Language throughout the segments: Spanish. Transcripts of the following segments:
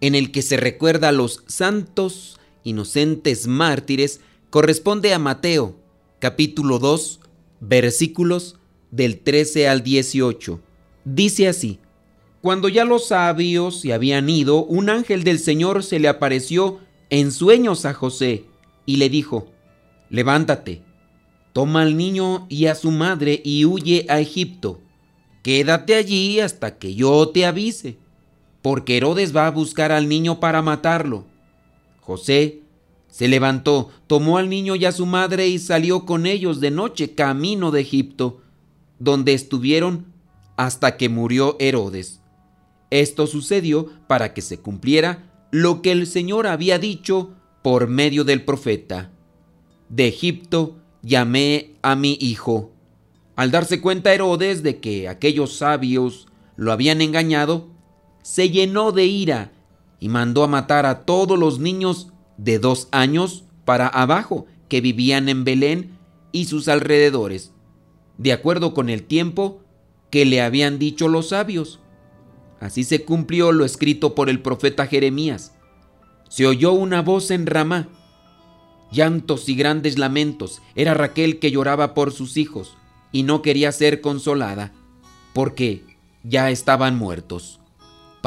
en el que se recuerda a los santos inocentes mártires, corresponde a Mateo, capítulo 2, versículos del 13 al 18. Dice así, Cuando ya los sabios se habían ido, un ángel del Señor se le apareció en sueños a José y le dijo, Levántate, toma al niño y a su madre y huye a Egipto Quédate allí hasta que yo te avise, porque Herodes va a buscar al niño para matarlo. José se levantó, tomó al niño y a su madre y salió con ellos de noche camino de Egipto, donde estuvieron hasta que murió Herodes. Esto sucedió para que se cumpliera lo que el Señor había dicho por medio del profeta. De Egipto llamé a mi hijo. Al darse cuenta Herodes de que aquellos sabios lo habían engañado, se llenó de ira y mandó a matar a todos los niños de dos años para abajo que vivían en Belén y sus alrededores, de acuerdo con el tiempo que le habían dicho los sabios. Así se cumplió lo escrito por el profeta Jeremías. Se oyó una voz en Ramá, llantos y grandes lamentos. Era Raquel que lloraba por sus hijos y no quería ser consolada, porque ya estaban muertos.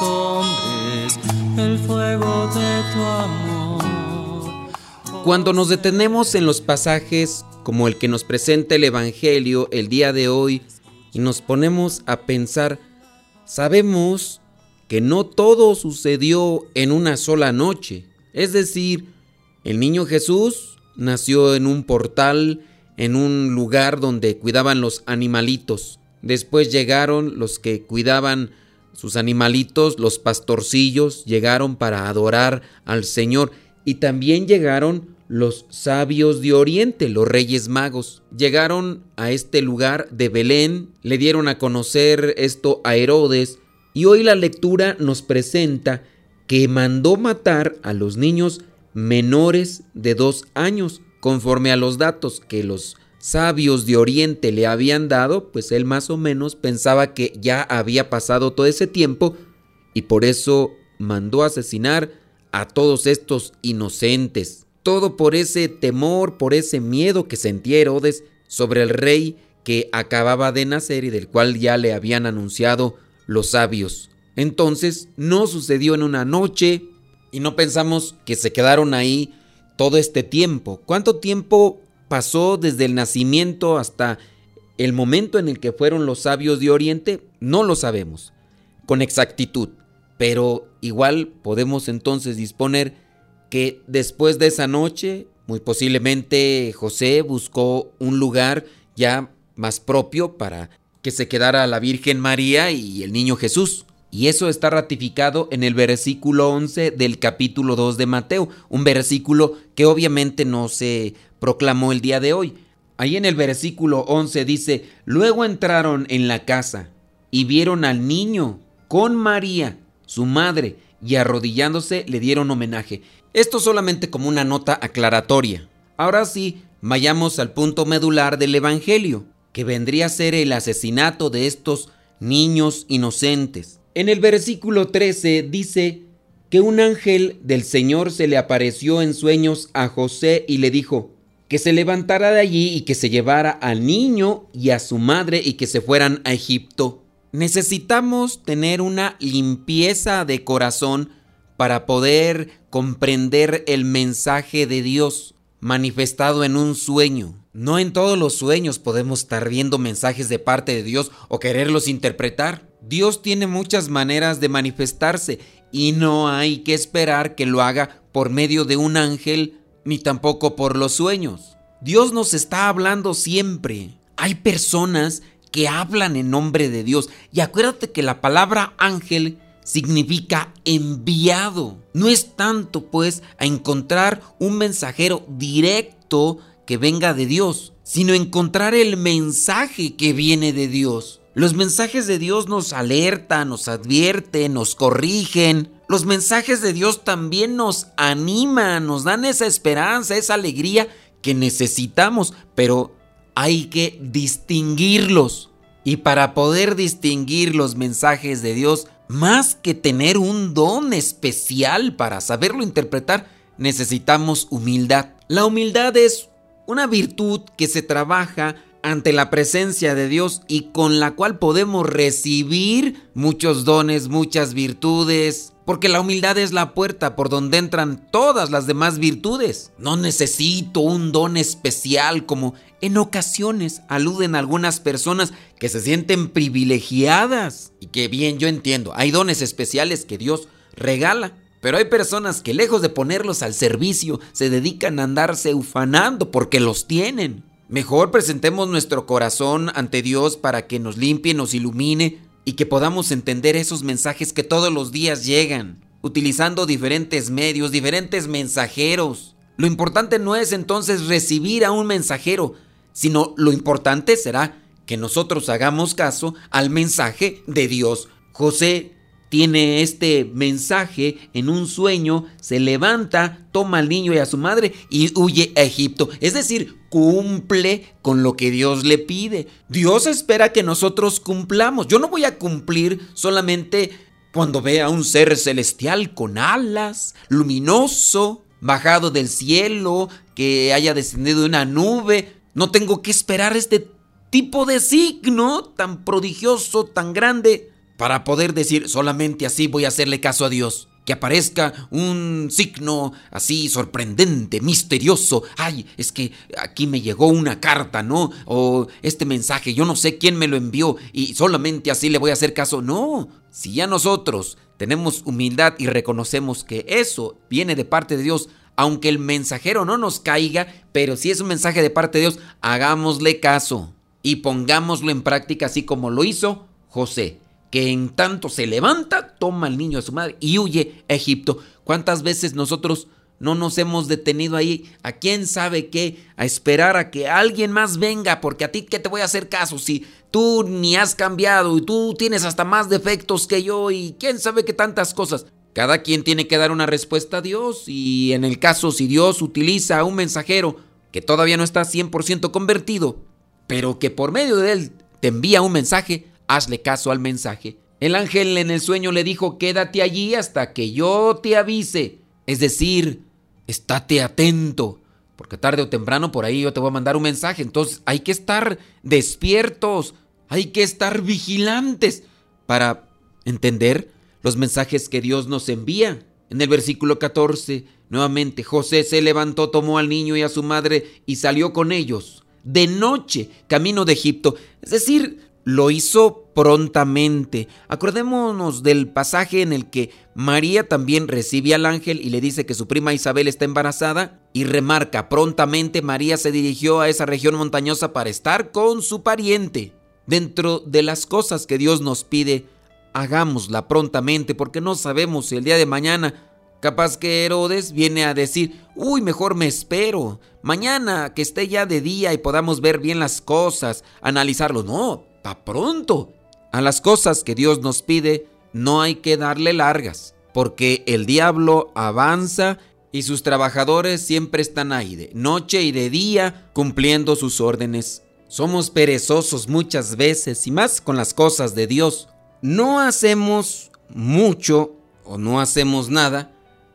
hombres el fuego de tu amor. Cuando nos detenemos en los pasajes como el que nos presenta el Evangelio el día de hoy y nos ponemos a pensar, sabemos que no todo sucedió en una sola noche. Es decir, el niño Jesús nació en un portal, en un lugar donde cuidaban los animalitos. Después llegaron los que cuidaban sus animalitos, los pastorcillos, llegaron para adorar al Señor y también llegaron los sabios de Oriente, los reyes magos. Llegaron a este lugar de Belén, le dieron a conocer esto a Herodes y hoy la lectura nos presenta que mandó matar a los niños menores de dos años, conforme a los datos que los sabios de Oriente le habían dado, pues él más o menos pensaba que ya había pasado todo ese tiempo y por eso mandó asesinar a todos estos inocentes. Todo por ese temor, por ese miedo que sentía Herodes sobre el rey que acababa de nacer y del cual ya le habían anunciado los sabios. Entonces no sucedió en una noche y no pensamos que se quedaron ahí todo este tiempo. ¿Cuánto tiempo pasó desde el nacimiento hasta el momento en el que fueron los sabios de Oriente, no lo sabemos con exactitud, pero igual podemos entonces disponer que después de esa noche, muy posiblemente José buscó un lugar ya más propio para que se quedara la Virgen María y el niño Jesús. Y eso está ratificado en el versículo 11 del capítulo 2 de Mateo, un versículo que obviamente no se proclamó el día de hoy. Ahí en el versículo 11 dice, luego entraron en la casa y vieron al niño con María, su madre, y arrodillándose le dieron homenaje. Esto solamente como una nota aclaratoria. Ahora sí, vayamos al punto medular del Evangelio, que vendría a ser el asesinato de estos niños inocentes. En el versículo 13 dice que un ángel del Señor se le apareció en sueños a José y le dijo que se levantara de allí y que se llevara al niño y a su madre y que se fueran a Egipto. Necesitamos tener una limpieza de corazón para poder comprender el mensaje de Dios manifestado en un sueño. No en todos los sueños podemos estar viendo mensajes de parte de Dios o quererlos interpretar. Dios tiene muchas maneras de manifestarse y no hay que esperar que lo haga por medio de un ángel ni tampoco por los sueños. Dios nos está hablando siempre. Hay personas que hablan en nombre de Dios y acuérdate que la palabra ángel significa enviado. No es tanto pues a encontrar un mensajero directo que venga de Dios, sino encontrar el mensaje que viene de Dios. Los mensajes de Dios nos alertan, nos advierten, nos corrigen. Los mensajes de Dios también nos animan, nos dan esa esperanza, esa alegría que necesitamos, pero hay que distinguirlos. Y para poder distinguir los mensajes de Dios, más que tener un don especial para saberlo interpretar, necesitamos humildad. La humildad es una virtud que se trabaja ante la presencia de Dios y con la cual podemos recibir muchos dones, muchas virtudes, porque la humildad es la puerta por donde entran todas las demás virtudes. No necesito un don especial como en ocasiones aluden algunas personas que se sienten privilegiadas. Y que bien yo entiendo, hay dones especiales que Dios regala. Pero hay personas que lejos de ponerlos al servicio, se dedican a andarse ufanando porque los tienen. Mejor presentemos nuestro corazón ante Dios para que nos limpie, nos ilumine y que podamos entender esos mensajes que todos los días llegan, utilizando diferentes medios, diferentes mensajeros. Lo importante no es entonces recibir a un mensajero, sino lo importante será que nosotros hagamos caso al mensaje de Dios. José tiene este mensaje en un sueño, se levanta, toma al niño y a su madre y huye a Egipto. Es decir, cumple con lo que Dios le pide. Dios espera que nosotros cumplamos. Yo no voy a cumplir solamente cuando vea un ser celestial con alas, luminoso, bajado del cielo, que haya descendido de una nube. No tengo que esperar este tipo de signo tan prodigioso, tan grande para poder decir solamente así voy a hacerle caso a Dios. Que aparezca un signo así sorprendente, misterioso. Ay, es que aquí me llegó una carta, ¿no? O este mensaje, yo no sé quién me lo envió y solamente así le voy a hacer caso. No, si ya nosotros tenemos humildad y reconocemos que eso viene de parte de Dios, aunque el mensajero no nos caiga, pero si es un mensaje de parte de Dios, hagámosle caso y pongámoslo en práctica así como lo hizo José que en tanto se levanta, toma al niño a su madre y huye a Egipto. ¿Cuántas veces nosotros no nos hemos detenido ahí a quién sabe qué, a esperar a que alguien más venga, porque a ti qué te voy a hacer caso si tú ni has cambiado y tú tienes hasta más defectos que yo y quién sabe qué tantas cosas? Cada quien tiene que dar una respuesta a Dios y en el caso si Dios utiliza a un mensajero que todavía no está 100% convertido, pero que por medio de él te envía un mensaje, hazle caso al mensaje. El ángel en el sueño le dijo, quédate allí hasta que yo te avise. Es decir, estate atento, porque tarde o temprano por ahí yo te voy a mandar un mensaje. Entonces hay que estar despiertos, hay que estar vigilantes para entender los mensajes que Dios nos envía. En el versículo 14, nuevamente, José se levantó, tomó al niño y a su madre y salió con ellos de noche, camino de Egipto. Es decir, lo hizo prontamente. Acordémonos del pasaje en el que María también recibe al ángel y le dice que su prima Isabel está embarazada y remarca, prontamente María se dirigió a esa región montañosa para estar con su pariente. Dentro de las cosas que Dios nos pide, hagámosla prontamente porque no sabemos si el día de mañana Capaz que Herodes viene a decir, uy, mejor me espero. Mañana que esté ya de día y podamos ver bien las cosas, analizarlo. No, pronto. A las cosas que Dios nos pide no hay que darle largas. porque el diablo avanza y sus trabajadores siempre están ahí de noche y de día cumpliendo sus órdenes. Somos perezosos muchas veces y más con las cosas de Dios. No hacemos mucho o no hacemos nada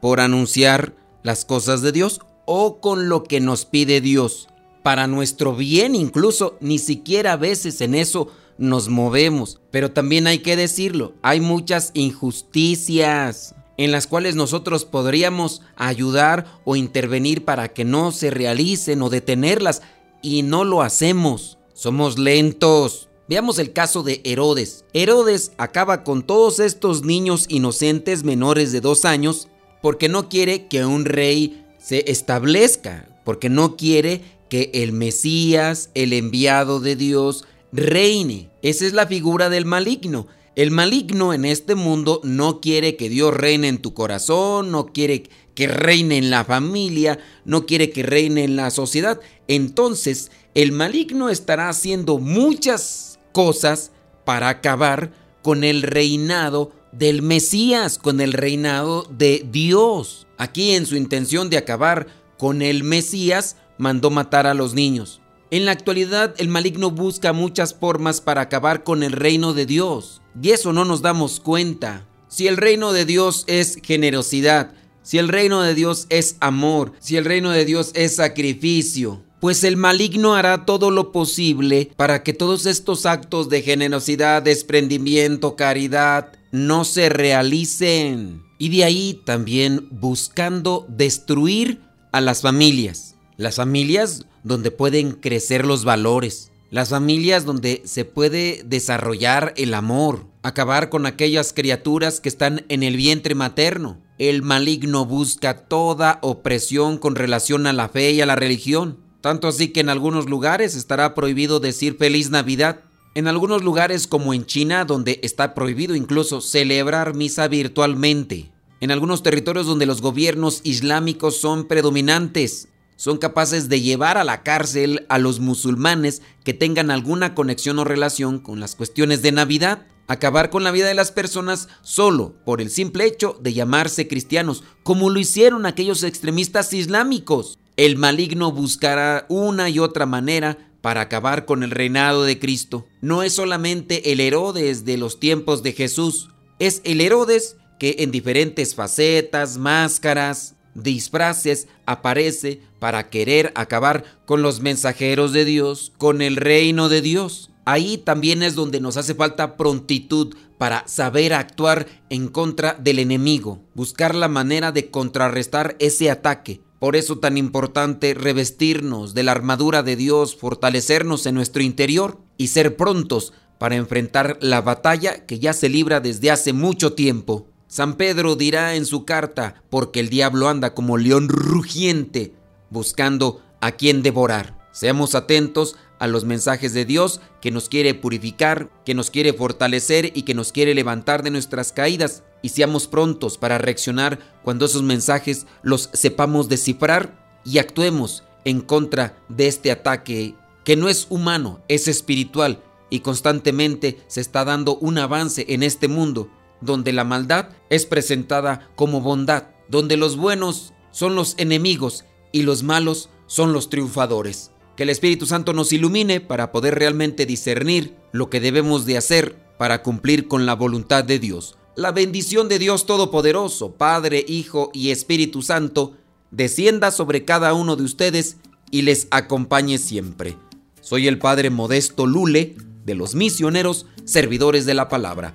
por anunciar las cosas de Dios o con lo que nos pide Dios. Para nuestro bien incluso, ni siquiera a veces en eso nos movemos. Pero también hay que decirlo, hay muchas injusticias en las cuales nosotros podríamos ayudar o intervenir para que no se realicen o detenerlas y no lo hacemos. Somos lentos. Veamos el caso de Herodes. Herodes acaba con todos estos niños inocentes menores de dos años porque no quiere que un rey se establezca, porque no quiere que el Mesías, el enviado de Dios, reine. Esa es la figura del maligno. El maligno en este mundo no quiere que Dios reine en tu corazón, no quiere que reine en la familia, no quiere que reine en la sociedad. Entonces, el maligno estará haciendo muchas cosas para acabar con el reinado del Mesías, con el reinado de Dios. Aquí en su intención de acabar con el Mesías, mandó matar a los niños. En la actualidad, el maligno busca muchas formas para acabar con el reino de Dios. Y eso no nos damos cuenta. Si el reino de Dios es generosidad, si el reino de Dios es amor, si el reino de Dios es sacrificio, pues el maligno hará todo lo posible para que todos estos actos de generosidad, desprendimiento, caridad, no se realicen. Y de ahí también buscando destruir a las familias. Las familias donde pueden crecer los valores. Las familias donde se puede desarrollar el amor. Acabar con aquellas criaturas que están en el vientre materno. El maligno busca toda opresión con relación a la fe y a la religión. Tanto así que en algunos lugares estará prohibido decir feliz Navidad. En algunos lugares como en China, donde está prohibido incluso celebrar misa virtualmente. En algunos territorios donde los gobiernos islámicos son predominantes, son capaces de llevar a la cárcel a los musulmanes que tengan alguna conexión o relación con las cuestiones de Navidad. Acabar con la vida de las personas solo por el simple hecho de llamarse cristianos, como lo hicieron aquellos extremistas islámicos. El maligno buscará una y otra manera para acabar con el reinado de Cristo. No es solamente el Herodes de los tiempos de Jesús, es el Herodes que en diferentes facetas, máscaras, disfraces aparece para querer acabar con los mensajeros de Dios, con el reino de Dios. Ahí también es donde nos hace falta prontitud para saber actuar en contra del enemigo, buscar la manera de contrarrestar ese ataque, por eso tan importante revestirnos de la armadura de Dios, fortalecernos en nuestro interior y ser prontos para enfrentar la batalla que ya se libra desde hace mucho tiempo. San Pedro dirá en su carta, porque el diablo anda como león rugiente, buscando a quien devorar. Seamos atentos a los mensajes de Dios que nos quiere purificar, que nos quiere fortalecer y que nos quiere levantar de nuestras caídas y seamos prontos para reaccionar cuando esos mensajes los sepamos descifrar y actuemos en contra de este ataque que no es humano, es espiritual y constantemente se está dando un avance en este mundo donde la maldad es presentada como bondad, donde los buenos son los enemigos y los malos son los triunfadores. Que el Espíritu Santo nos ilumine para poder realmente discernir lo que debemos de hacer para cumplir con la voluntad de Dios. La bendición de Dios Todopoderoso, Padre, Hijo y Espíritu Santo, descienda sobre cada uno de ustedes y les acompañe siempre. Soy el Padre Modesto Lule, de los misioneros servidores de la palabra